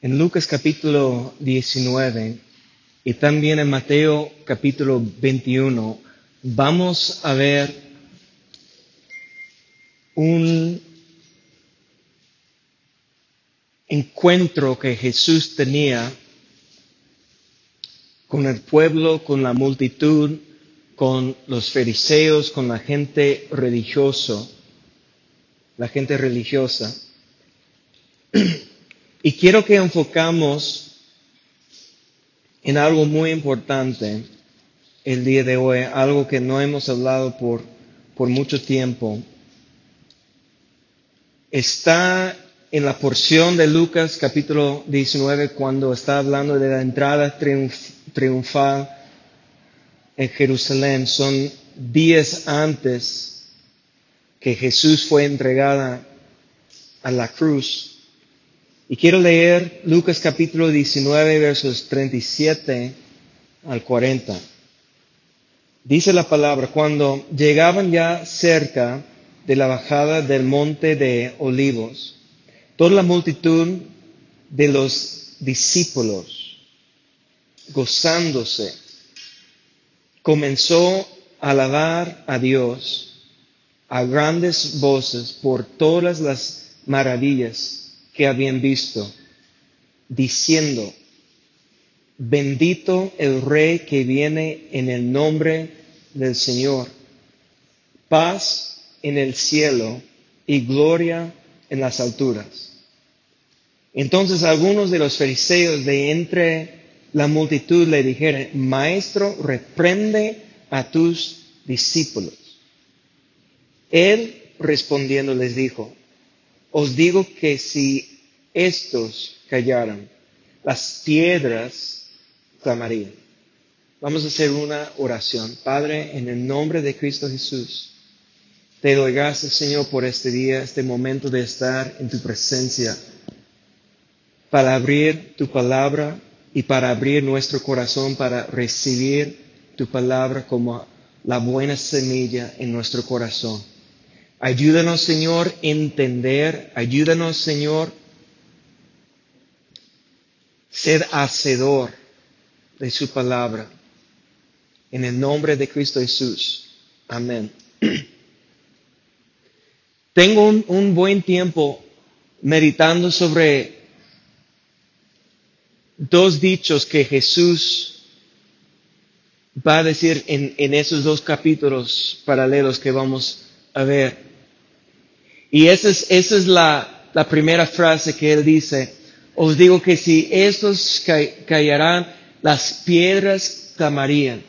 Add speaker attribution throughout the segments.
Speaker 1: En Lucas capítulo 19 y también en Mateo capítulo 21 vamos a ver un encuentro que Jesús tenía con el pueblo, con la multitud, con los fariseos, con la gente religiosa, la gente religiosa. Y quiero que enfocamos en algo muy importante el día de hoy, algo que no hemos hablado por, por mucho tiempo. Está en la porción de Lucas capítulo 19 cuando está hablando de la entrada triunfal en Jerusalén. Son días antes que Jesús fue entregada a la cruz. Y quiero leer Lucas capítulo 19 versos 37 al 40. Dice la palabra, cuando llegaban ya cerca de la bajada del monte de olivos, toda la multitud de los discípulos, gozándose, comenzó a alabar a Dios a grandes voces por todas las maravillas que habían visto, diciendo, bendito el Rey que viene en el nombre del Señor, paz en el cielo y gloria en las alturas. Entonces algunos de los fariseos de entre la multitud le dijeron, Maestro, reprende a tus discípulos. Él respondiendo les dijo, os digo que si estos callaran, las piedras clamarían. Vamos a hacer una oración. Padre, en el nombre de Cristo Jesús, te doy gracias, Señor, por este día, este momento de estar en tu presencia, para abrir tu palabra y para abrir nuestro corazón, para recibir tu palabra como la buena semilla en nuestro corazón. Ayúdanos, Señor, entender. Ayúdanos, Señor, ser hacedor de su palabra. En el nombre de Cristo Jesús. Amén. Tengo un, buen tiempo meditando sobre dos dichos que Jesús va a decir en esos dos capítulos paralelos que vamos a ver. Y esa es, esa es la, la primera frase que él dice. Os digo que si estos caerán, las piedras clamarían.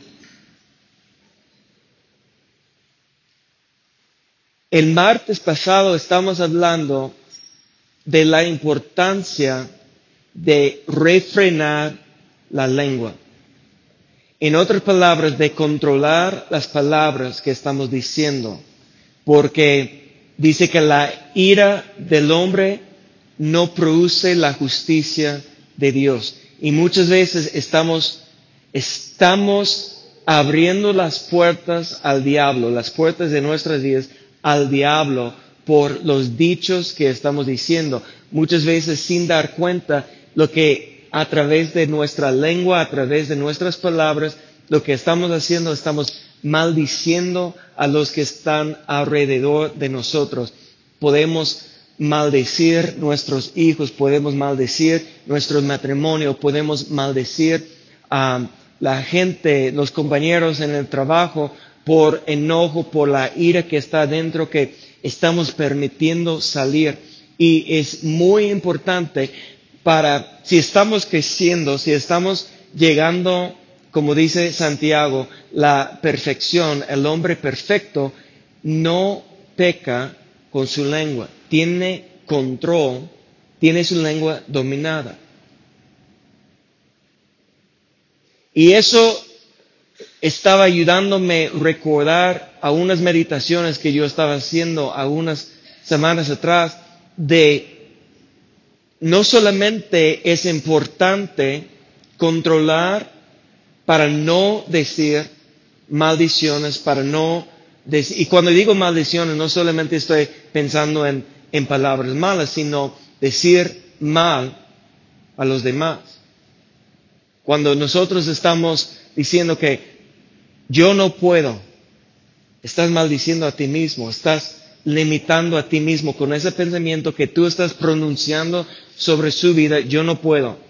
Speaker 1: El martes pasado estamos hablando de la importancia de refrenar la lengua. En otras palabras, de controlar las palabras que estamos diciendo. Porque dice que la ira del hombre no produce la justicia de Dios. Y muchas veces estamos, estamos abriendo las puertas al diablo, las puertas de nuestras vidas al diablo por los dichos que estamos diciendo. Muchas veces sin dar cuenta lo que a través de nuestra lengua, a través de nuestras palabras, lo que estamos haciendo, estamos maldiciendo a los que están alrededor de nosotros. Podemos maldecir nuestros hijos, podemos maldecir nuestro matrimonio, podemos maldecir a la gente, los compañeros en el trabajo por enojo, por la ira que está dentro que estamos permitiendo salir. Y es muy importante para, si estamos creciendo, si estamos llegando como dice Santiago, la perfección, el hombre perfecto, no peca con su lengua, tiene control, tiene su lengua dominada. Y eso estaba ayudándome a recordar a unas meditaciones que yo estaba haciendo algunas semanas atrás de no solamente es importante controlar para no decir maldiciones, para no decir, y cuando digo maldiciones no solamente estoy pensando en, en palabras malas, sino decir mal a los demás. Cuando nosotros estamos diciendo que yo no puedo, estás maldiciendo a ti mismo, estás limitando a ti mismo con ese pensamiento que tú estás pronunciando sobre su vida, yo no puedo.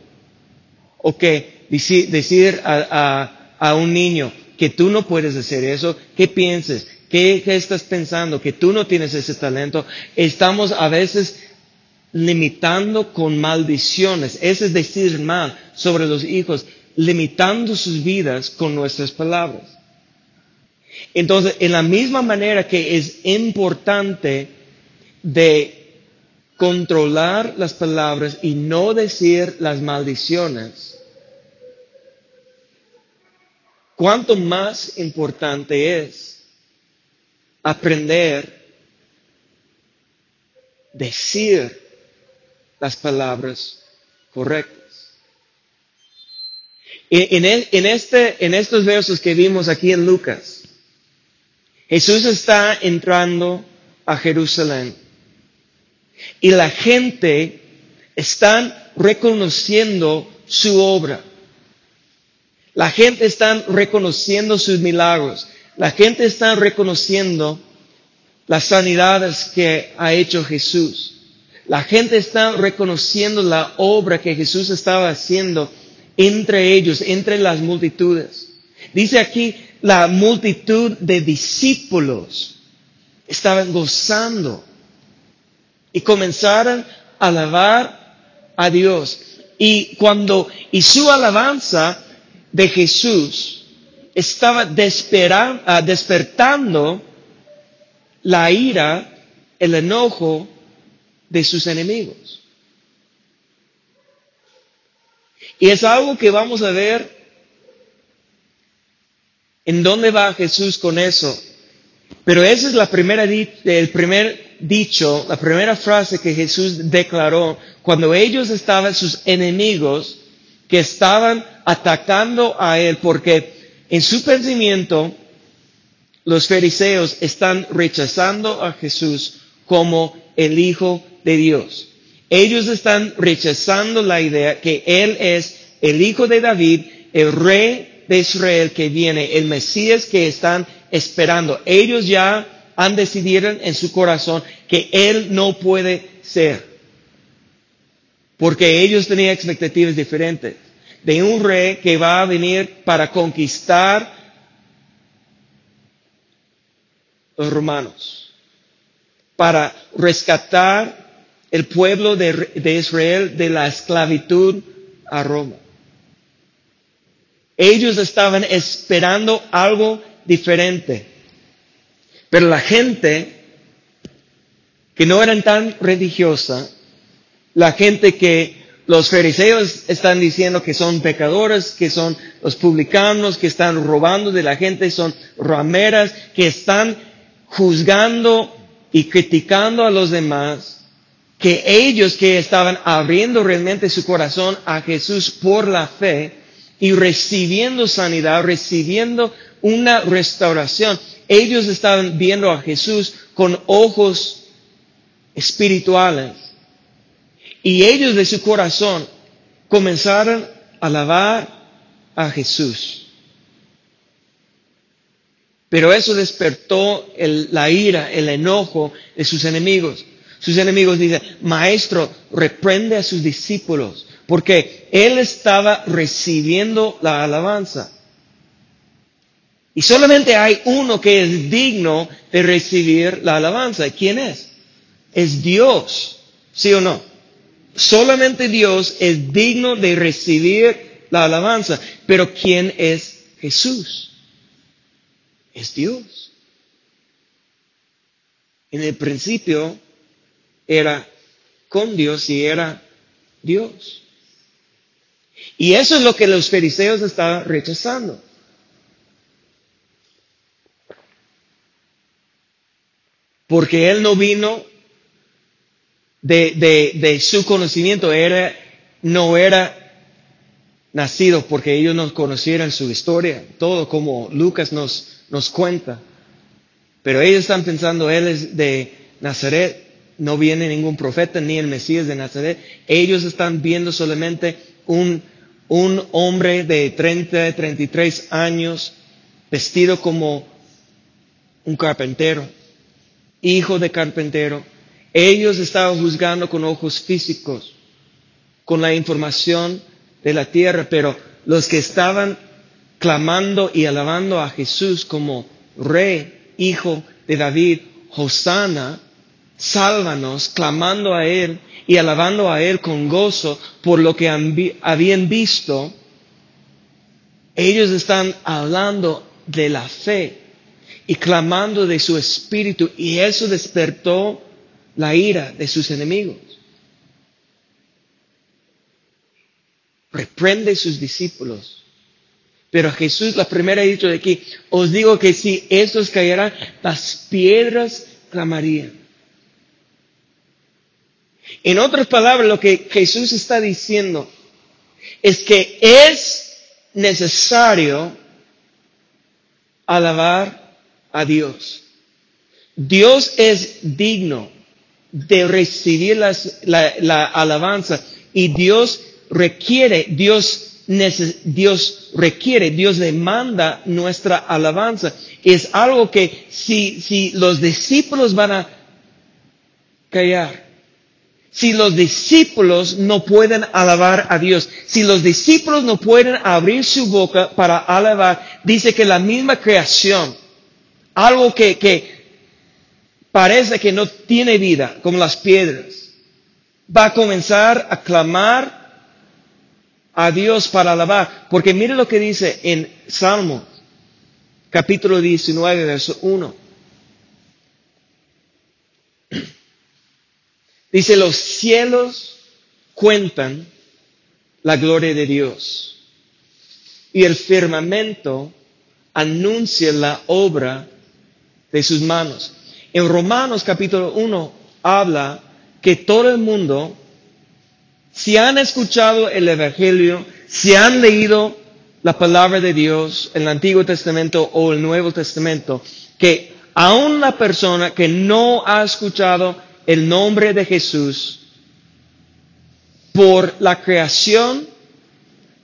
Speaker 1: O que decir a, un niño que tú no puedes hacer eso, ¿qué pienses? ¿Qué, ¿Qué estás pensando? Que tú no tienes ese talento. Estamos a veces limitando con maldiciones, ese es decir mal sobre los hijos, limitando sus vidas con nuestras palabras. Entonces, en la misma manera que es importante de controlar las palabras y no decir las maldiciones, cuánto más importante es aprender decir las palabras correctas. En, en, este, en estos versos que vimos aquí en Lucas, Jesús está entrando a Jerusalén y la gente está reconociendo su obra. La gente está reconociendo sus milagros. La gente está reconociendo las sanidades que ha hecho Jesús. La gente está reconociendo la obra que Jesús estaba haciendo entre ellos, entre las multitudes. Dice aquí, la multitud de discípulos estaban gozando y comenzaron a alabar a Dios. Y cuando, y su alabanza de Jesús estaba ah, despertando la ira, el enojo de sus enemigos. Y es algo que vamos a ver en dónde va Jesús con eso. Pero esa es la primera, el primer dicho, la primera frase que Jesús declaró cuando ellos estaban, sus enemigos, que estaban atacando a él, porque en su pensamiento los fariseos están rechazando a Jesús como el Hijo de Dios. Ellos están rechazando la idea que Él es el Hijo de David, el Rey de Israel que viene, el Mesías que están esperando. Ellos ya han decidido en su corazón que Él no puede ser. Porque ellos tenían expectativas diferentes. De un rey que va a venir para conquistar los romanos. Para rescatar el pueblo de, Israel de la esclavitud a Roma. Ellos estaban esperando algo diferente. Pero la gente que no eran tan religiosa, la gente que los fariseos están diciendo que son pecadores, que son los publicanos, que están robando de la gente, son rameras, que están juzgando y criticando a los demás, que ellos que estaban abriendo realmente su corazón a Jesús por la fe y recibiendo sanidad, recibiendo una restauración, ellos estaban viendo a Jesús con ojos espirituales. Y ellos de su corazón comenzaron a alabar a Jesús. Pero eso despertó la ira, el enojo de sus enemigos. Sus enemigos dicen, maestro, reprende a sus discípulos, porque él estaba recibiendo la alabanza. Y solamente hay uno que es digno de recibir la alabanza. ¿Quién es? Es Dios. ¿Sí o no? Solamente Dios es digno de recibir la alabanza. Pero ¿quién es Jesús? Es Dios. En el principio era con Dios y era Dios. Y eso es lo que los fariseos estaban rechazando. Porque Él no vino de, de, su conocimiento, era, no era nacido porque ellos no conocieran su historia, todo como Lucas nos, nos cuenta. Pero ellos están pensando, Él es de Nazaret, no viene ningún profeta ni el Mesías de Nazaret. Ellos están viendo solamente un, un hombre de 30, 33 años vestido como un carpintero, hijo de carpintero. Ellos estaban juzgando con ojos físicos, con la información de la tierra, pero los que estaban clamando y alabando a Jesús como rey, hijo de David, Hosanna, sálvanos, clamando a Él y alabando a Él con gozo por lo que habían visto, ellos están hablando de la fe y clamando de su espíritu y eso despertó la ira de sus enemigos. Reprende sus discípulos. Pero Jesús, la primera dicho de aquí, os digo que si estos cayeran, las piedras clamarían. En otras palabras, lo que Jesús está diciendo es que es necesario alabar a Dios. Dios es digno de recibir la, alabanza y Dios requiere, Dios, Dios requiere, Dios demanda nuestra alabanza. Es algo que si, si los discípulos van a callar, si los discípulos no pueden alabar a Dios, si los discípulos no pueden abrir su boca para alabar, dice que la misma creación, algo que, parece que no tiene vida, como las piedras, va a comenzar a clamar a Dios para alabar. Porque mire lo que dice en Salmo, capítulo 19, verso 1. Dice, los cielos cuentan la gloria de Dios y el firmamento anuncia la obra de sus manos. En Romanos capítulo 1 habla que todo el mundo, si han escuchado el Evangelio, si han leído la palabra de Dios, el Antiguo Testamento o el Nuevo Testamento, que aún la persona que no ha escuchado el nombre de Jesús, por la creación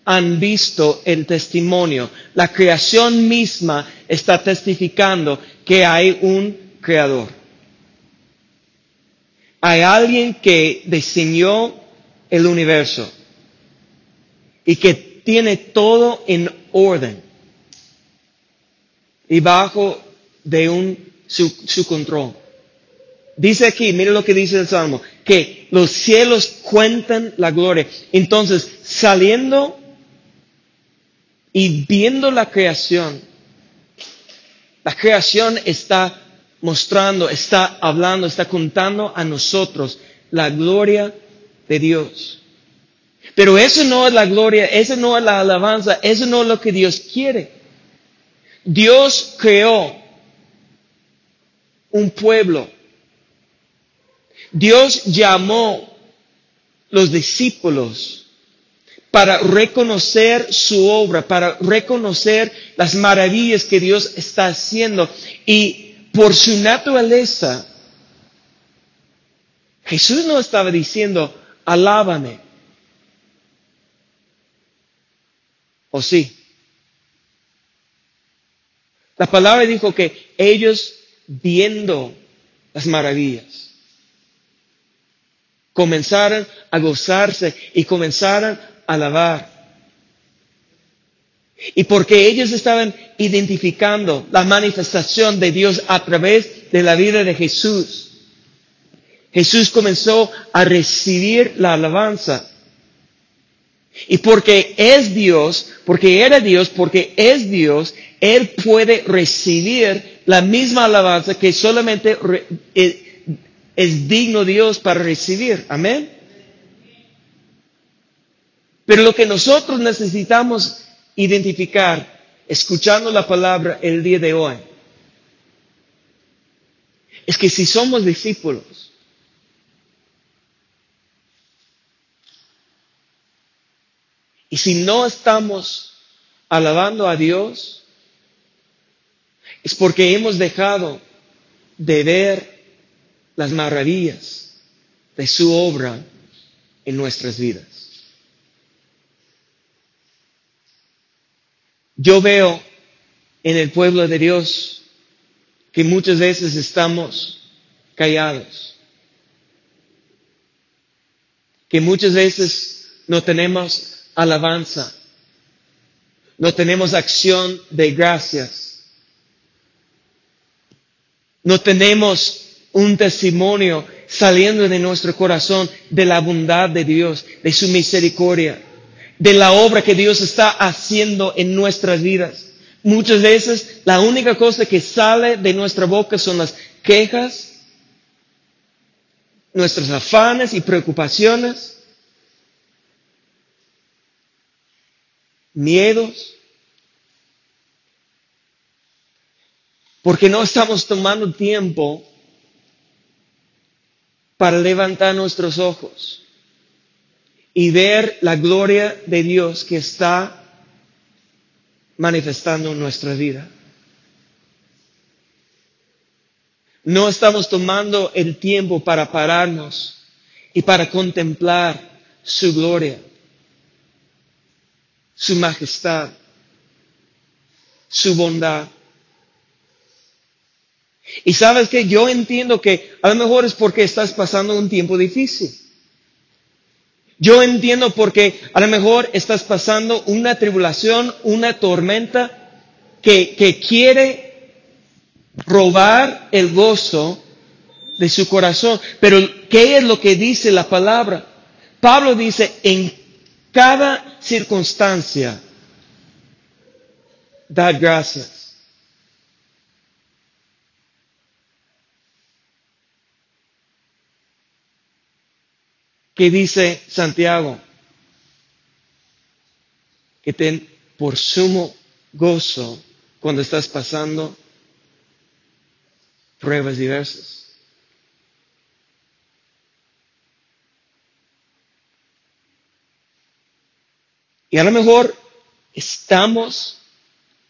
Speaker 1: han visto el testimonio. La creación misma está testificando que hay un creador. Hay alguien que diseñó el universo y que tiene todo en orden y bajo de un, su, su control. Dice aquí, mire lo que dice el Salmo, que los cielos cuentan la gloria. Entonces, saliendo y viendo la creación, la creación está mostrando, está hablando, está contando a nosotros la gloria de Dios. Pero eso no es la gloria, eso no es la alabanza, eso no es lo que Dios quiere. Dios creó un pueblo Dios llamó los discípulos para reconocer su obra, para reconocer las maravillas que Dios está haciendo. Y por su naturaleza, Jesús no estaba diciendo, alábame. ¿O sí? La palabra dijo que ellos viendo las maravillas comenzaran a gozarse y comenzaran a alabar. Y porque ellos estaban identificando la manifestación de Dios a través de la vida de Jesús, Jesús comenzó a recibir la alabanza. Y porque es Dios, porque era Dios, porque es Dios, Él puede recibir la misma alabanza que solamente eh, es digno Dios para recibir. Amén. Pero lo que nosotros necesitamos identificar, escuchando la palabra el día de hoy, es que si somos discípulos, y si no estamos alabando a Dios, es porque hemos dejado de ver las maravillas de su obra en nuestras vidas. Yo veo en el pueblo de Dios que muchas veces estamos callados, que muchas veces no tenemos alabanza, no tenemos acción de gracias, no tenemos un testimonio saliendo de nuestro corazón de la bondad de Dios, de su misericordia, de la obra que Dios está haciendo en nuestras vidas. Muchas veces la única cosa que sale de nuestra boca son las quejas, nuestros afanes y preocupaciones, miedos, porque no estamos tomando tiempo para levantar nuestros ojos y ver la gloria de Dios que está manifestando en nuestra vida. No estamos tomando el tiempo para pararnos y para contemplar su gloria, su majestad, su bondad. Y sabes que yo entiendo que a lo mejor es porque estás pasando un tiempo difícil. Yo entiendo porque a lo mejor estás pasando una tribulación, una tormenta que, que quiere robar el gozo de su corazón. Pero ¿qué es lo que dice la palabra? Pablo dice, en cada circunstancia, da gracias. ¿Qué dice Santiago? Que ten por sumo gozo cuando estás pasando pruebas diversas. Y a lo mejor estamos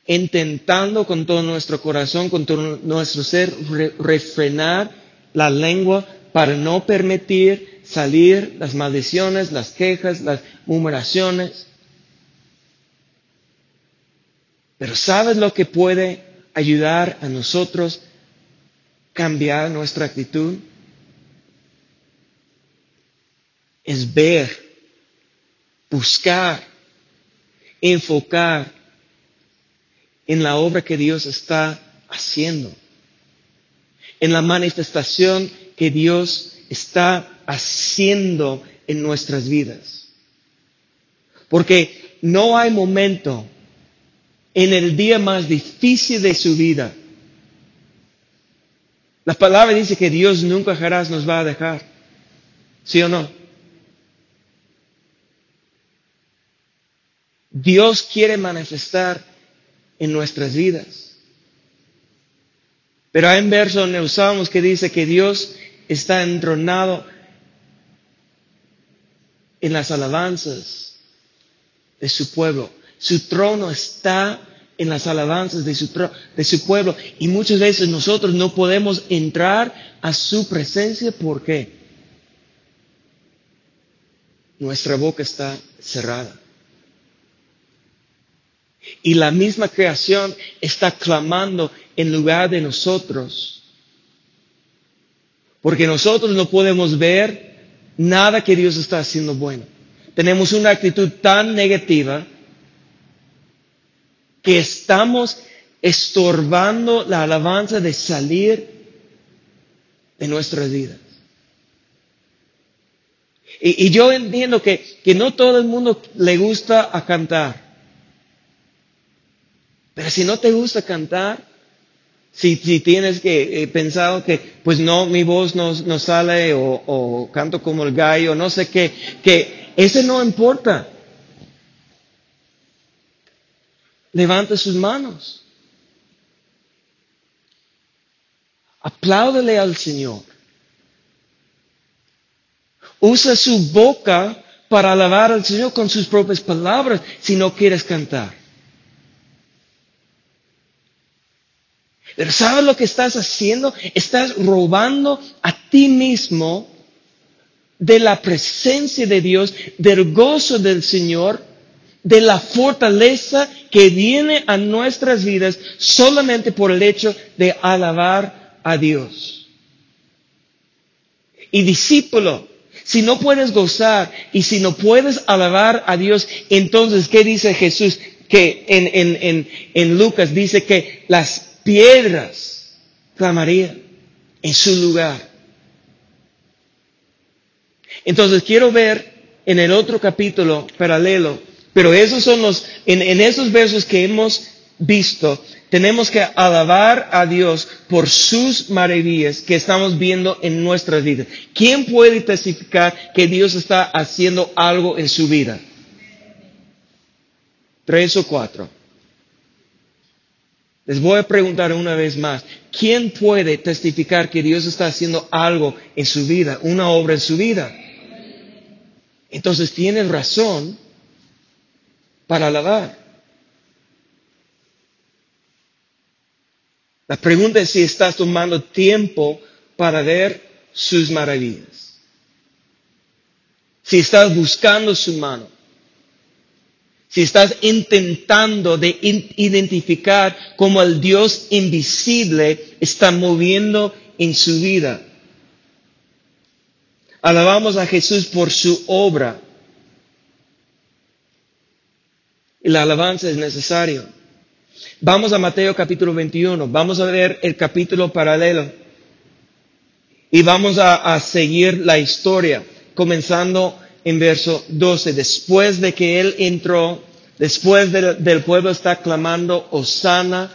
Speaker 1: intentando con todo nuestro corazón, con todo nuestro ser, refrenar la lengua para no permitir salir las maldiciones, las quejas, las murmuraciones. Pero ¿sabes lo que puede ayudar a nosotros cambiar nuestra actitud? Es ver, buscar, enfocar en la obra que Dios está haciendo, en la manifestación que Dios está haciendo en nuestras vidas. Porque no hay momento en el día más difícil de su vida. La palabra dice que Dios nunca jamás nos va a dejar. ¿Sí o no? Dios quiere manifestar en nuestras vidas. Pero hay un verso donde usamos que dice que Dios está entronado en las alabanzas de su pueblo. Su trono está en las alabanzas de su, de su pueblo. Y muchas veces nosotros no podemos entrar a su presencia. porque Nuestra boca está cerrada. Y la misma creación está clamando en lugar de nosotros. Porque nosotros no podemos ver nada que Dios está haciendo bueno. Tenemos una actitud tan negativa que estamos estorbando la alabanza de salir de nuestras vidas. Y, yo entiendo que, que no todo el mundo le gusta a cantar. Pero si no te gusta cantar, si, si tienes que eh, pensado que, pues no, mi voz no, no sale o, o, canto como el gallo, no sé qué, que ese no importa. Levanta sus manos. Apláudele al Señor. Usa su boca para alabar al Señor con sus propias palabras si no quieres cantar. Pero ¿sabes lo que estás haciendo? Estás robando a ti mismo de la presencia de Dios, del gozo del Señor, de la fortaleza que viene a nuestras vidas solamente por el hecho de alabar a Dios. Y discípulo, si no puedes gozar y si no puedes alabar a Dios, entonces, ¿qué dice Jesús? Que en, en, Lucas dice que las piedras clamarían en su lugar. Entonces quiero ver en el otro capítulo paralelo, pero esos son los, en, en esos versos que hemos visto, tenemos que alabar a Dios por sus maravillas que estamos viendo en nuestra vida. ¿Quién puede testificar que Dios está haciendo algo en su vida? Tres o cuatro. Les voy a preguntar una vez más, ¿quién puede testificar que Dios está haciendo algo en su vida, una obra en su vida? Entonces tienes razón para alabar. La pregunta es si estás tomando tiempo para ver sus maravillas. Si estás buscando su mano. Si estás intentando de identificar cómo el Dios invisible está moviendo en su vida. Alabamos a Jesús por su obra. Y la alabanza es necesario. Vamos a Mateo capítulo 21. Vamos a ver el capítulo paralelo. Y vamos a, seguir la historia, comenzando en verso 12. Después de que él entró, después del pueblo está clamando, Osana,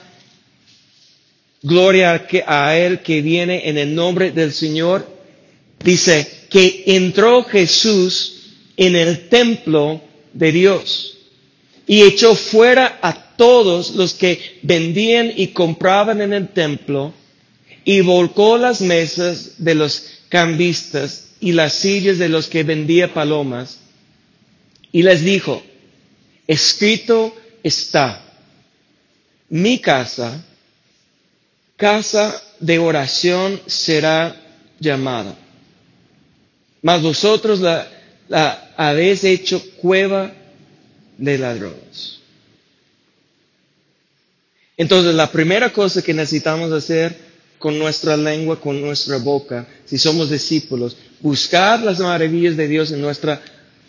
Speaker 1: gloria a él que viene en el nombre del Señor. Dice, que entró Jesús en el templo de Dios y echó fuera a todos los que vendían y compraban en el templo y volcó las mesas de los cambistas y las sillas de los que vendía palomas y les dijo, escrito está, mi casa, casa de oración será llamada mas vosotros la, la habéis hecho cueva de ladrones. Entonces, la primera cosa que necesitamos hacer con nuestra lengua, con nuestra boca, si somos discípulos, buscar las maravillas de Dios en nuestra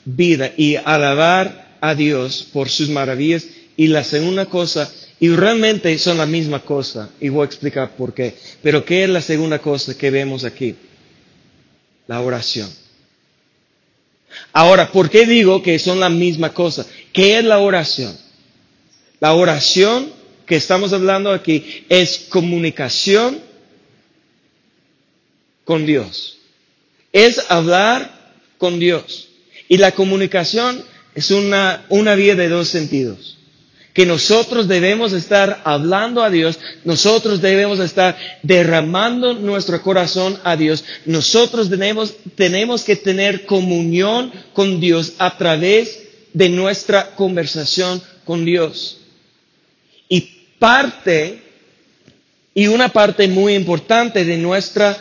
Speaker 1: vida y alabar a Dios por sus maravillas. Y la segunda cosa, y realmente son la misma cosa, y voy a explicar por qué, pero ¿qué es la segunda cosa que vemos aquí? La oración. Ahora, ¿por qué digo que son la misma cosa? ¿Qué es la oración? La oración que estamos hablando aquí es comunicación con Dios. Es hablar con Dios. Y la comunicación es una, una vía de dos sentidos que nosotros debemos estar hablando a Dios, nosotros debemos estar derramando nuestro corazón a Dios, nosotros tenemos, tenemos que tener comunión con Dios a través de nuestra conversación con Dios. Y parte, y una parte muy importante de nuestra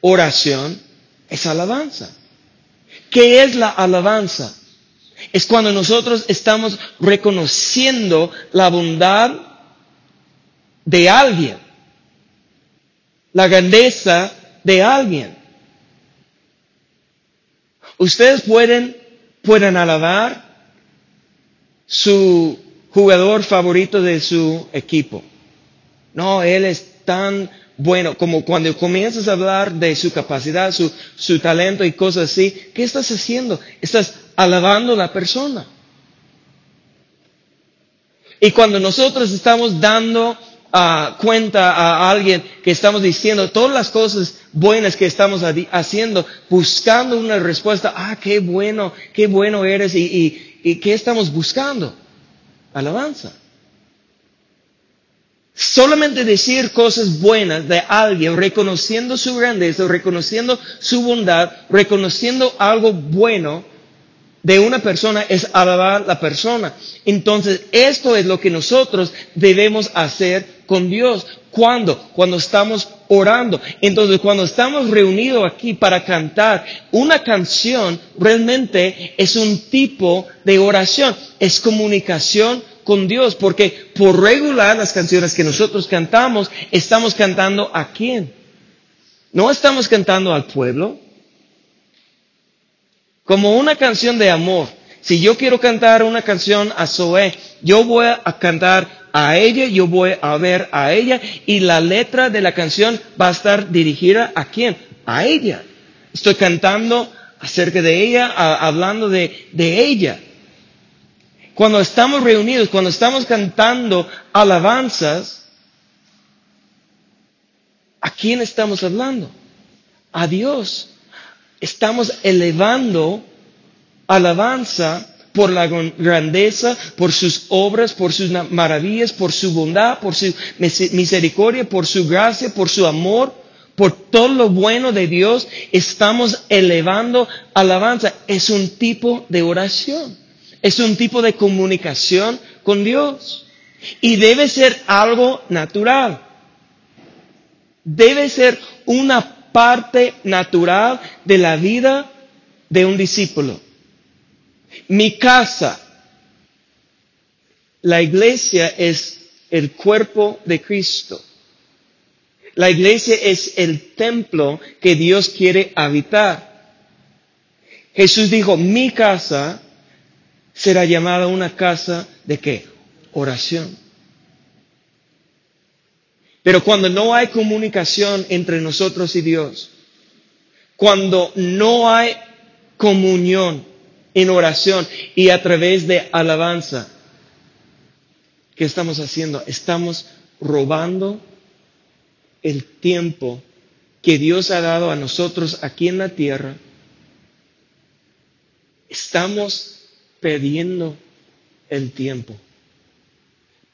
Speaker 1: oración es alabanza. ¿Qué es la alabanza? Es cuando nosotros estamos reconociendo la bondad de alguien, la grandeza de alguien. Ustedes pueden, pueden alabar su jugador favorito de su equipo. No, él es tan bueno como cuando comienzas a hablar de su capacidad, su, su talento y cosas así. ¿Qué estás haciendo? Estás alabando a la persona. Y cuando nosotros estamos dando uh, cuenta a alguien que estamos diciendo todas las cosas buenas que estamos haciendo, buscando una respuesta, ah, qué bueno, qué bueno eres y, y qué estamos buscando. Alabanza. Solamente decir cosas buenas de alguien, reconociendo su grandeza, reconociendo su bondad, reconociendo algo bueno, de una persona es alabar la persona. Entonces, esto es lo que nosotros debemos hacer con Dios. ¿Cuándo? Cuando estamos orando. Entonces, cuando estamos reunidos aquí para cantar una canción, realmente es un tipo de oración, es comunicación con Dios, porque por regular las canciones que nosotros cantamos, estamos cantando a quién? No estamos cantando al pueblo. Como una canción de amor. Si yo quiero cantar una canción a Zoe, yo voy a cantar a ella, yo voy a ver a ella y la letra de la canción va a estar dirigida a quién? A ella. Estoy cantando acerca de ella, hablando de, de ella. Cuando estamos reunidos, cuando estamos cantando alabanzas, ¿a quién estamos hablando? A Dios. Estamos elevando alabanza por la grandeza, por sus obras, por sus maravillas, por su bondad, por su misericordia, por su gracia, por su amor, por todo lo bueno de Dios, estamos elevando alabanza. Es un tipo de oración, es un tipo de comunicación con Dios. Y debe ser algo natural. Debe ser una parte natural de la vida de un discípulo. Mi casa, la iglesia es el cuerpo de Cristo. La iglesia es el templo que Dios quiere habitar. Jesús dijo, mi casa será llamada una casa de qué? Oración. Pero cuando no hay comunicación entre nosotros y Dios, cuando no hay comunión, en oración y a través de alabanza. ¿Qué estamos haciendo? Estamos robando el tiempo que Dios ha dado a nosotros aquí en la tierra. Estamos perdiendo el tiempo,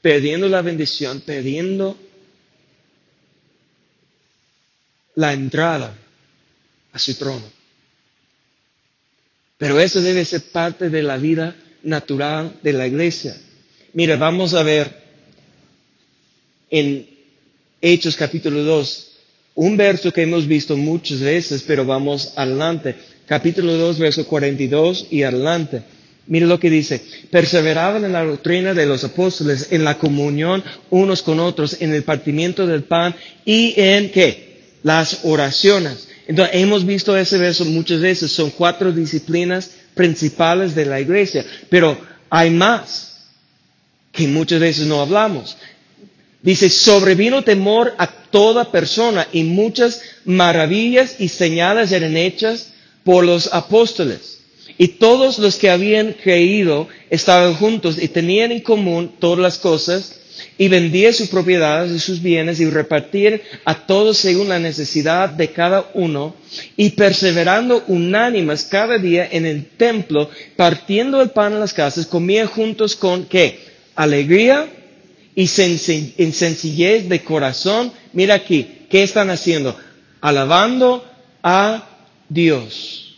Speaker 1: perdiendo la bendición, perdiendo la entrada a su trono. Pero eso debe ser parte de la vida natural de la iglesia. Mira, vamos a ver en Hechos capítulo 2, un verso que hemos visto muchas veces, pero vamos adelante. Capítulo 2, verso 42 y adelante. Mira lo que dice. Perseveraban en la doctrina de los apóstoles, en la comunión unos con otros, en el partimiento del pan y en qué? Las oraciones. Entonces, hemos visto ese verso muchas veces. Son cuatro disciplinas principales de la iglesia. Pero hay más que muchas veces no hablamos. Dice, sobrevino temor a toda persona y muchas maravillas y señales eran hechas por los apóstoles. Y todos los que habían creído estaban juntos y tenían en común todas las cosas y vendía sus propiedades y sus bienes y repartir a todos según la necesidad de cada uno y perseverando unánimes cada día en el templo, partiendo el pan en las casas, comía juntos con qué? Alegría y sencillez de corazón. Mira aquí, ¿qué están haciendo? Alabando a Dios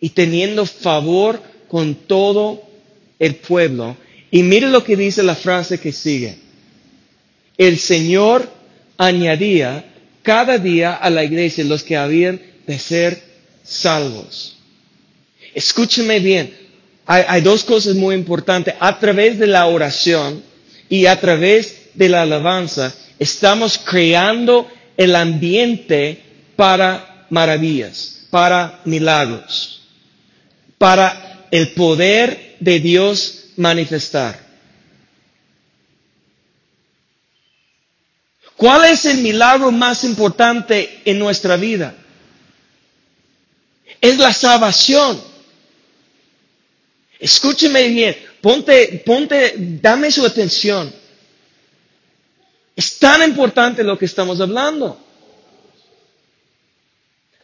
Speaker 1: y teniendo favor con todo el pueblo y mire lo que dice la frase que sigue. El Señor añadía cada día a la iglesia los que habían de ser salvos. Escúcheme bien. Hay, hay, dos cosas muy importantes. A través de la oración y a través de la alabanza, estamos creando el ambiente para maravillas, para milagros, para el poder de Dios manifestar. ¿Cuál es el milagro más importante en nuestra vida? Es la salvación. Escúcheme bien, ponte, ponte, dame su atención. Es tan importante lo que estamos hablando.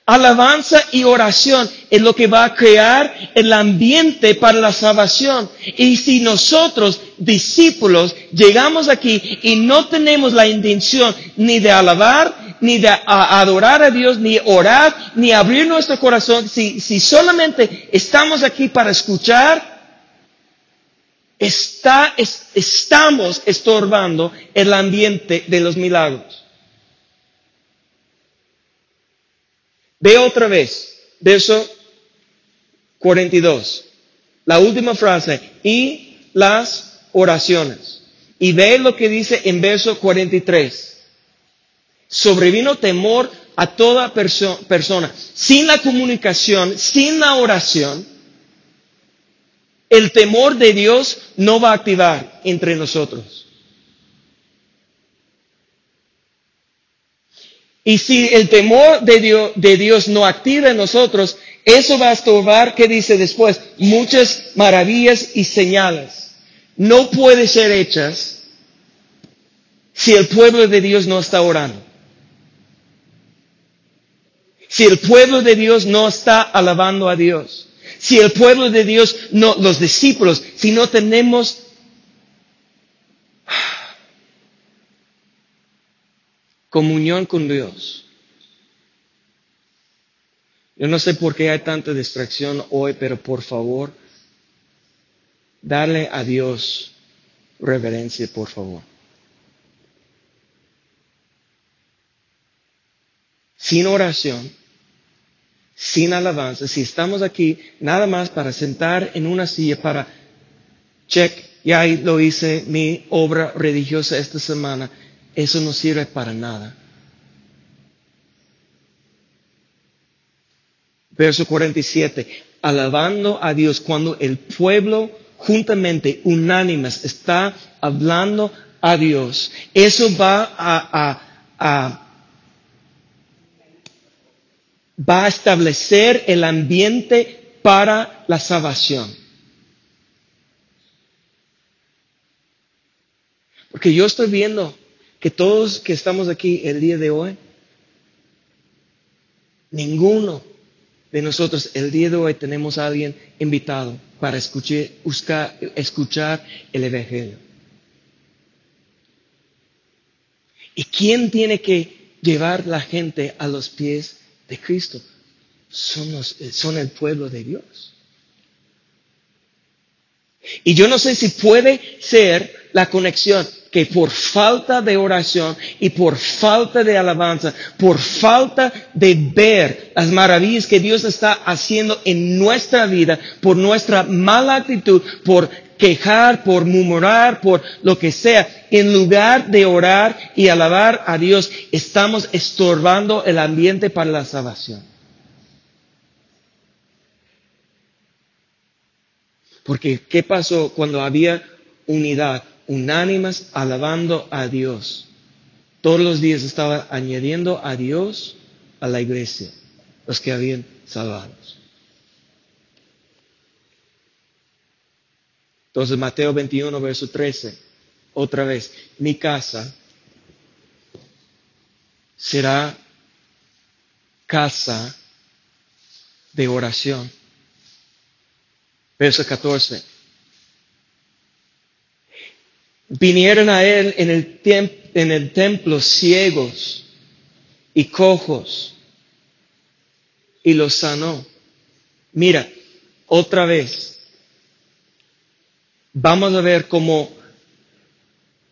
Speaker 1: Alabanza y oración es lo que va a crear el ambiente para la salvación. Y si nosotros, discípulos, llegamos aquí y no tenemos la intención ni de alabar, ni de adorar a Dios, ni orar, ni abrir nuestro corazón, si, si solamente estamos aquí para escuchar, Está, estamos estorbando el ambiente de los milagros. Ve otra vez, verso 42, la última frase, y las oraciones. Y ve lo que dice en verso 43. Sobrevino temor a toda persona. Sin la comunicación, sin la oración, el temor de Dios no va a activar entre nosotros. Y si el temor de Dios, no activa en nosotros, eso va a estorbar, ¿qué dice después? Muchas maravillas y señales. No puede ser hechas si el pueblo de Dios no está orando. Si el pueblo de Dios no está alabando a Dios, si el pueblo de Dios no, los discípulos, si no tenemos comunión con Dios. Yo no sé por qué hay tanta distracción hoy, pero por favor, dale a Dios reverencia, por favor. sin oración, sin alabanza, si estamos aquí nada más para sentar en una silla, para check, ya lo hice mi obra religiosa esta semana, eso no sirve para nada. Verso 47, alabando a Dios cuando el pueblo juntamente, unánimes, está hablando a Dios. Eso va a, a va a establecer el ambiente para la salvación. Porque yo estoy viendo que todos que estamos aquí el día de hoy, ninguno de nosotros el día de hoy tenemos a alguien invitado para escuchar, escuchar el Evangelio. ¿Y quién tiene que llevar la gente a los pies de Cristo son, eh, son el pueblo de Dios. Y yo no sé si puede ser la conexión que por falta de oración y por falta de alabanza, por falta de ver las maravillas que Dios está haciendo en nuestra vida, por nuestra mala actitud, por quejar, por murmurar, por lo que sea, en lugar de orar y alabar a Dios, estamos estorbando el ambiente para la salvación. Porque, ¿qué pasó cuando había unidad? Unánimas alabando a Dios. Todos los días estaba añadiendo a Dios a la iglesia, los que habían salvados. Entonces Mateo 21, verso 13, otra vez, mi casa será casa de oración. Verso 14. Vinieron a él en el, en el templo ciegos y cojos y los sanó. Mira, otra vez, vamos a ver cómo,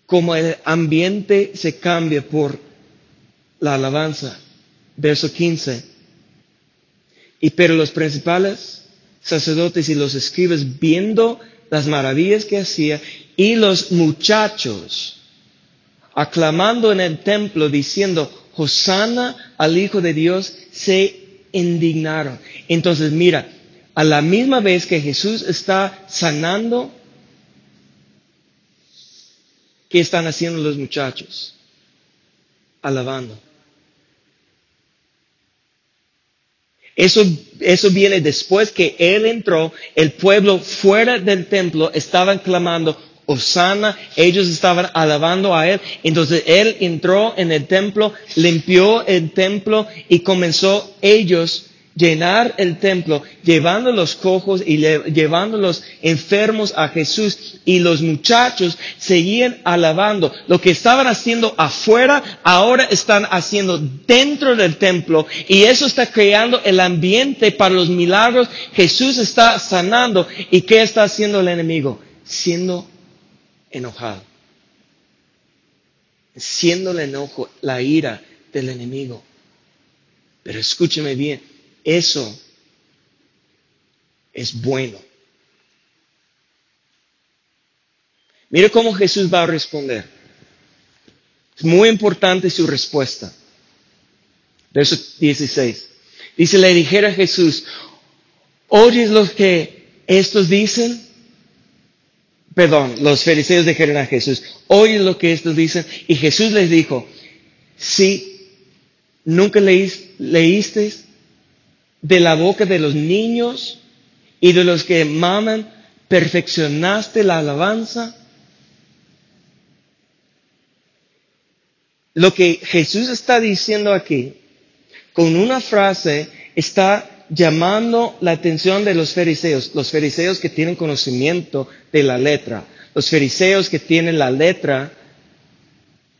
Speaker 1: cómo el ambiente se cambia por la alabanza. Verso 15. Y pero los principales sacerdotes y los escribas viendo las maravillas que hacía y los muchachos aclamando en el templo diciendo, Hosanna al Hijo de Dios, se indignaron. Entonces mira, a la misma vez que Jesús está sanando ¿Qué están haciendo los muchachos? Alabando. Eso, eso viene después que Él entró, el pueblo fuera del templo estaban clamando, Osana, ellos estaban alabando a Él. Entonces Él entró en el templo, limpió el templo y comenzó ellos llenar el templo, llevando los cojos y llevando los enfermos a Jesús. Y los muchachos seguían alabando. Lo que estaban haciendo afuera, ahora están haciendo dentro del templo. Y eso está creando el ambiente para los milagros. Jesús está sanando. ¿Y qué está haciendo el enemigo? siendo enojado, siendo el enojo, la ira del enemigo. Pero escúcheme bien, eso es bueno. Mire cómo Jesús va a responder. Es muy importante su respuesta. Verso 16. Dice, le dijera Jesús, ¿oyes lo que estos dicen? Perdón, los fariseos dijeron a Jesús, ¿oyes lo que estos dicen? Y Jesús les dijo, sí, nunca leíste de la boca de los niños y de los que maman, perfeccionaste la alabanza. Lo que Jesús está diciendo aquí, con una frase, está llamando la atención de los fariseos, los fariseos que tienen conocimiento de la letra, los fariseos que tienen la letra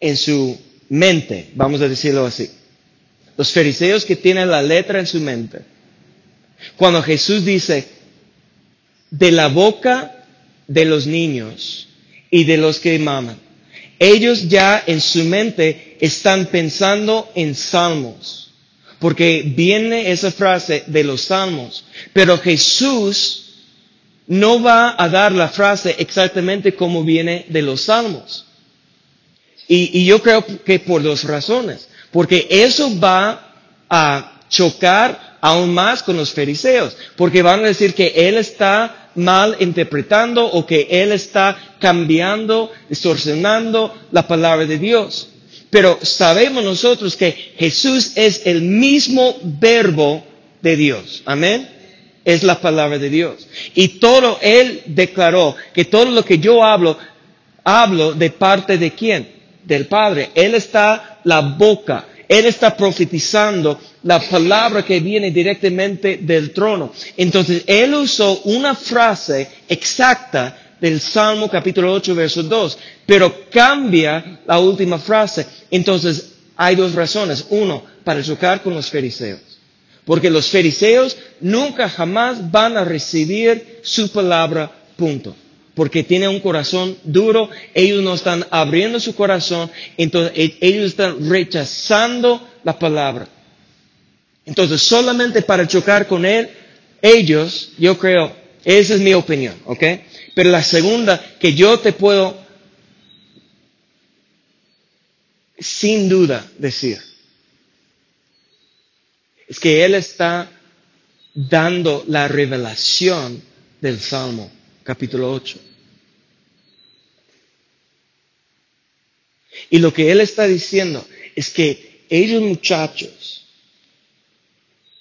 Speaker 1: en su mente, vamos a decirlo así. Los fariseos que tienen la letra en su mente. Cuando Jesús dice, de la boca de los niños y de los que maman, ellos ya en su mente están pensando en salmos porque viene esa frase de los salmos. Pero Jesús no va a dar la frase exactamente como viene de los salmos. Y, yo creo que por dos razones. Porque eso va a chocar aún más con los fariseos. Porque van a decir que Él está mal interpretando o que Él está cambiando, distorsionando la palabra de Dios. Pero sabemos nosotros que Jesús es el mismo verbo de Dios. Amén. Es la palabra de Dios. Y todo Él declaró que todo lo que yo hablo, hablo de parte de quién? Del Padre. Él está la boca. Él está profetizando la palabra que viene directamente del trono. Entonces, Él usó una frase exacta del Salmo capítulo 8, verso 2, pero cambia la última frase. Entonces, hay dos razones. Uno, para chocar con los fariseos. Porque los fariseos nunca jamás van a recibir su palabra, punto. Porque tienen un corazón duro, ellos no están abriendo su corazón, entonces e-, ellos están rechazando la palabra. Entonces, solamente para chocar con él, ellos, yo creo, esa es mi opinión, ¿ok? Pero la segunda que yo te puedo sin duda decir es que Él está dando la revelación del Salmo, capítulo 8. Y lo que Él está diciendo es que ellos muchachos,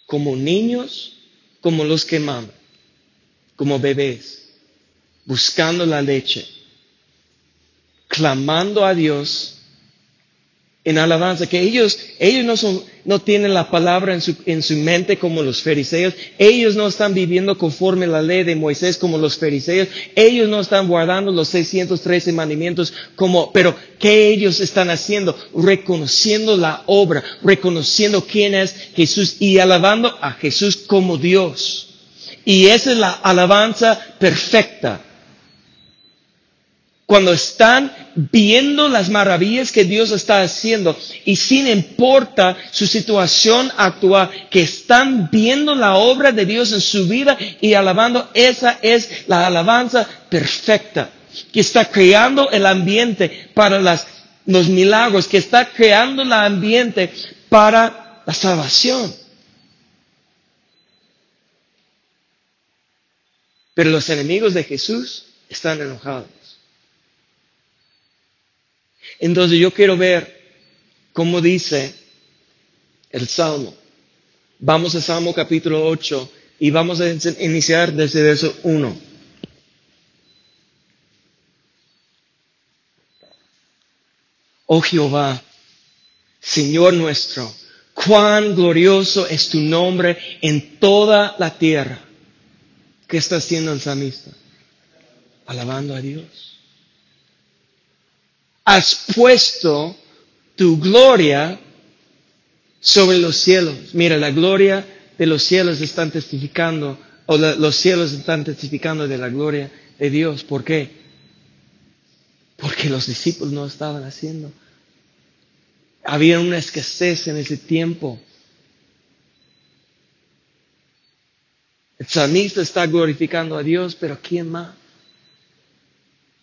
Speaker 1: como niños, como los que maman, como bebés, buscando la leche, clamando a Dios en alabanza, que ellos, ellos no son, no tienen la palabra en su, en su mente como los fariseos, ellos no están viviendo conforme la ley de Moisés como los fariseos, ellos no están guardando los 613 mandamientos como, pero ¿qué ellos están haciendo? Reconociendo la obra, reconociendo quién es Jesús y alabando a Jesús como Dios. Y esa es la alabanza perfecta cuando están viendo las maravillas que Dios está haciendo y sin importa su situación actual, que están viendo la obra de Dios en su vida y alabando, esa es la alabanza perfecta, que está creando el ambiente para los milagros, que está creando el ambiente para la salvación. Pero los enemigos de Jesús están enojados. Entonces yo quiero ver cómo dice el Salmo. Vamos a Salmo capítulo 8 y vamos a iniciar desde verso 1. Oh Jehová, Señor nuestro, cuán glorioso es tu nombre en toda la tierra. ¿Qué está haciendo el salmista? Alabando a Dios has puesto tu gloria sobre los cielos. Mira, la gloria de los cielos están testificando, o los cielos están testificando de la gloria de Dios. ¿Por qué? Porque los discípulos no estaban haciendo. Había una escasez en ese tiempo. El salmista está glorificando a Dios, pero ¿quién más?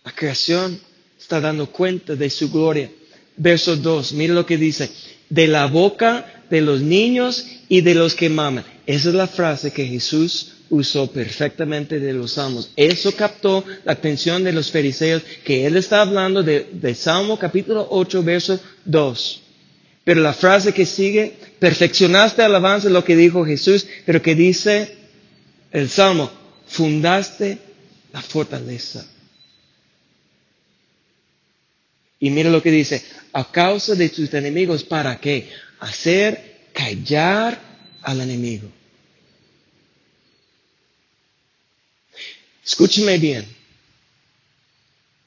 Speaker 1: La creación está dando cuenta de su gloria. Verso 2, mire lo que dice. De la boca de los niños y de los que maman. Esa es la frase que Jesús usó perfectamente de los salmos. Eso captó la atención de los fariseos, que él está hablando de, Salmo capítulo 8, verso 2. Pero la frase que sigue, perfeccionaste alabanza, lo que dijo Jesús, pero que dice el Salmo, fundaste la fortaleza. Y mira lo que dice, a causa de tus enemigos, ¿para qué? Hacer callar al enemigo. Escúcheme bien.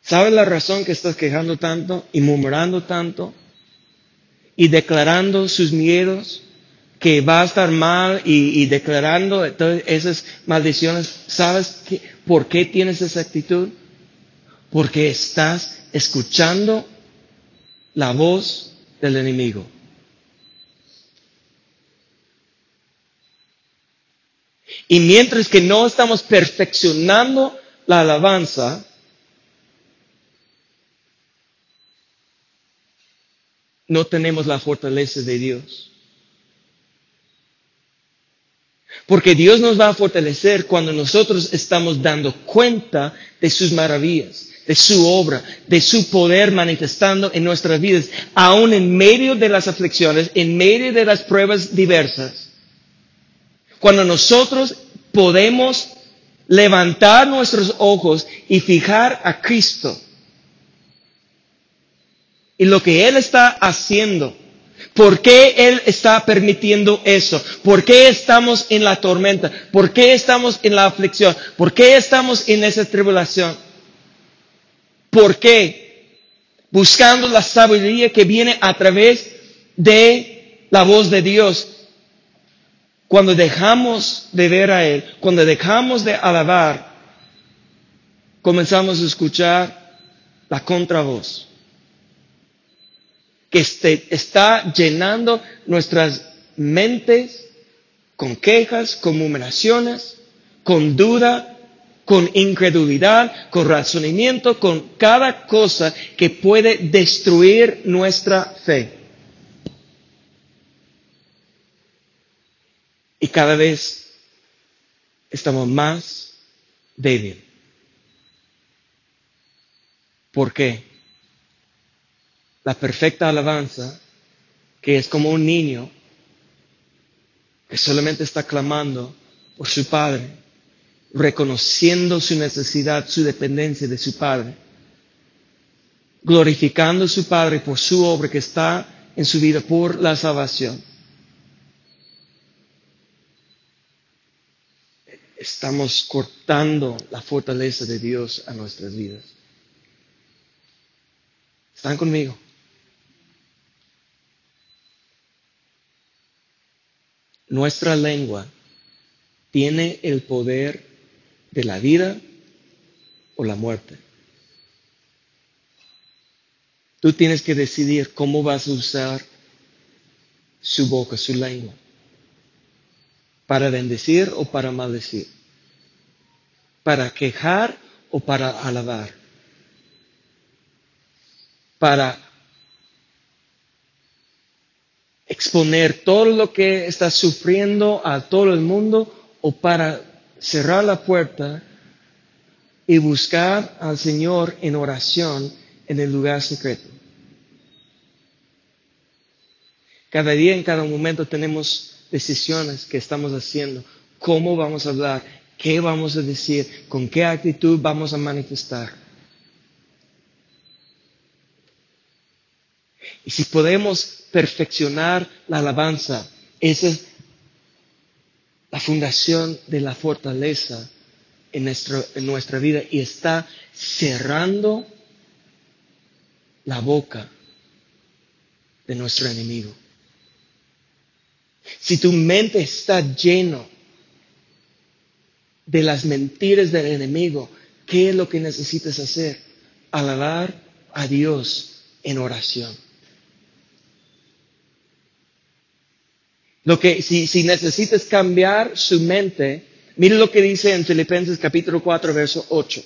Speaker 1: ¿Sabes la razón que estás quejando tanto y murmurando tanto y declarando sus miedos que va a estar mal y, declarando todas esas maldiciones? ¿Sabes por qué tienes esa actitud? Porque estás escuchando la voz del enemigo. Y mientras que no estamos perfeccionando la alabanza, no tenemos la fortaleza de Dios. Porque Dios nos va a fortalecer cuando nosotros estamos dando cuenta de sus maravillas, de su obra, de su poder manifestando en nuestras vidas, aún en medio de las aflicciones, en medio de las pruebas diversas. Cuando nosotros podemos levantar nuestros ojos y fijar a Cristo y lo que Él está haciendo ¿Por qué Él está permitiendo eso? ¿Por qué estamos en la tormenta? ¿Por qué estamos en la aflicción? ¿Por qué estamos en esa tribulación? ¿Por qué? Buscando la sabiduría que viene a través de la voz de Dios. Cuando dejamos de ver a Él, cuando dejamos de alabar, comenzamos a escuchar la contravoz que este, está llenando nuestras mentes con quejas, con murmuraciones, con duda, con incredulidad, con razonamiento, con cada cosa que puede destruir nuestra fe. Y cada vez estamos más débiles. ¿Por qué? La perfecta alabanza, que es como un niño que solamente está clamando por su Padre, reconociendo su necesidad, su dependencia de su Padre, glorificando a su Padre por su obra que está en su vida, por la salvación. Estamos cortando la fortaleza de Dios a nuestras vidas. ¿Están conmigo? Nuestra lengua tiene el poder de la vida o la muerte. Tú tienes que decidir cómo vas a usar su boca, su lengua, para bendecir o para maldecir, para quejar o para alabar, para exponer todo lo que está sufriendo a todo el mundo o para cerrar la puerta y buscar al Señor en oración en el lugar secreto. Cada día, en cada momento tenemos decisiones que estamos haciendo. ¿Cómo vamos a hablar? ¿Qué vamos a decir? ¿Con qué actitud vamos a manifestar? Y si podemos perfeccionar la alabanza, esa es la fundación de la fortaleza en, en nuestra vida y está cerrando la boca de nuestro enemigo. Si tu mente está lleno de las mentiras del enemigo, ¿qué es lo que necesitas hacer? Alabar a Dios en oración. Lo que, si, si necesitas cambiar su mente, mire lo que dice en Filipenses capítulo 4, verso 8.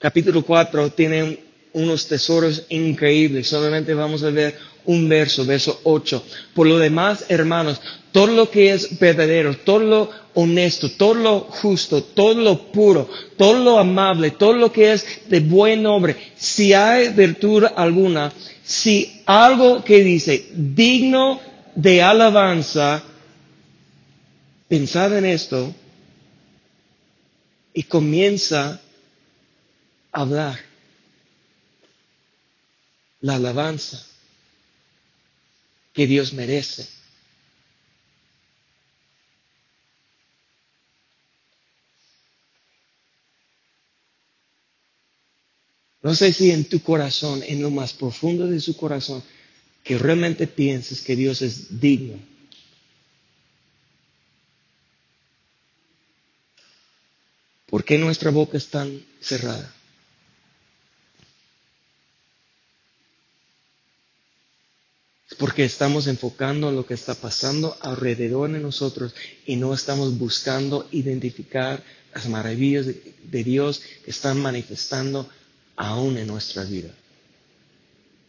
Speaker 1: Capítulo 4 tiene unos tesoros increíbles. Solamente vamos a ver un verso, verso 8. Por lo demás, hermanos, todo lo que es verdadero, todo lo honesto, todo lo justo, todo lo puro, todo lo amable, todo lo que es de buen nombre, si hay virtud alguna, si algo que dice digno de alabanza, pensad en esto y comienza a hablar la alabanza que Dios merece. No sé si en tu corazón, en lo más profundo de su corazón, que realmente pienses que Dios es digno. ¿Por qué nuestra boca es tan cerrada? Es porque estamos enfocando en lo que está pasando alrededor de nosotros y no estamos buscando identificar las maravillas de Dios que están manifestando aún en nuestra vida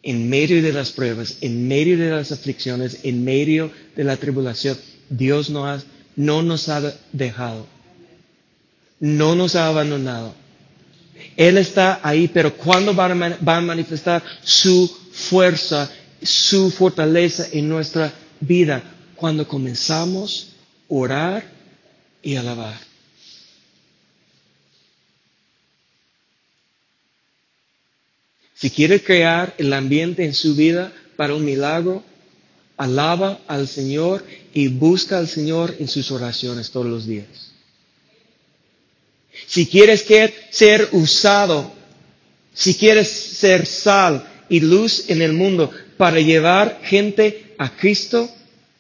Speaker 1: en medio de las pruebas, en medio de las aflicciones, en medio de la tribulación, Dios no, ha, no nos ha dejado, no nos ha abandonado. Él está ahí, pero ¿cuándo va a, a manifestar su fuerza, su fortaleza en nuestra vida? Cuando comenzamos a orar y alabar. Si quiere crear el ambiente en su vida para un milagro, alaba al Señor y busca al Señor en sus oraciones todos los días. Si quieres ser usado, si quieres ser sal y luz en el mundo para llevar gente a Cristo,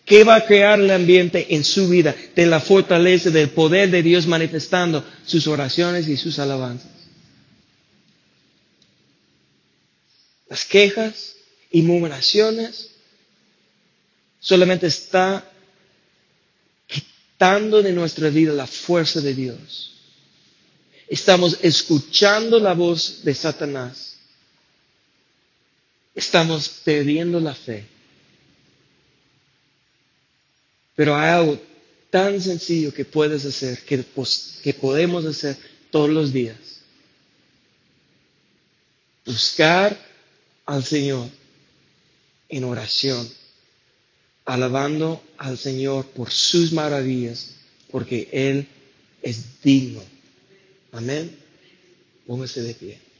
Speaker 1: ¿qué va a crear el ambiente en su vida de la fortaleza, del poder de Dios manifestando sus oraciones y sus alabanzas? Las quejas y murmuraciones, solamente está quitando de nuestra vida la fuerza de Dios. Estamos escuchando la voz de Satanás. Estamos perdiendo la fe. Pero hay algo tan sencillo que puedes hacer, que, que podemos hacer todos los días. Buscar al Señor en oración, alabando al Señor por sus maravillas, porque Él es digno. Amén. Póngase de pie.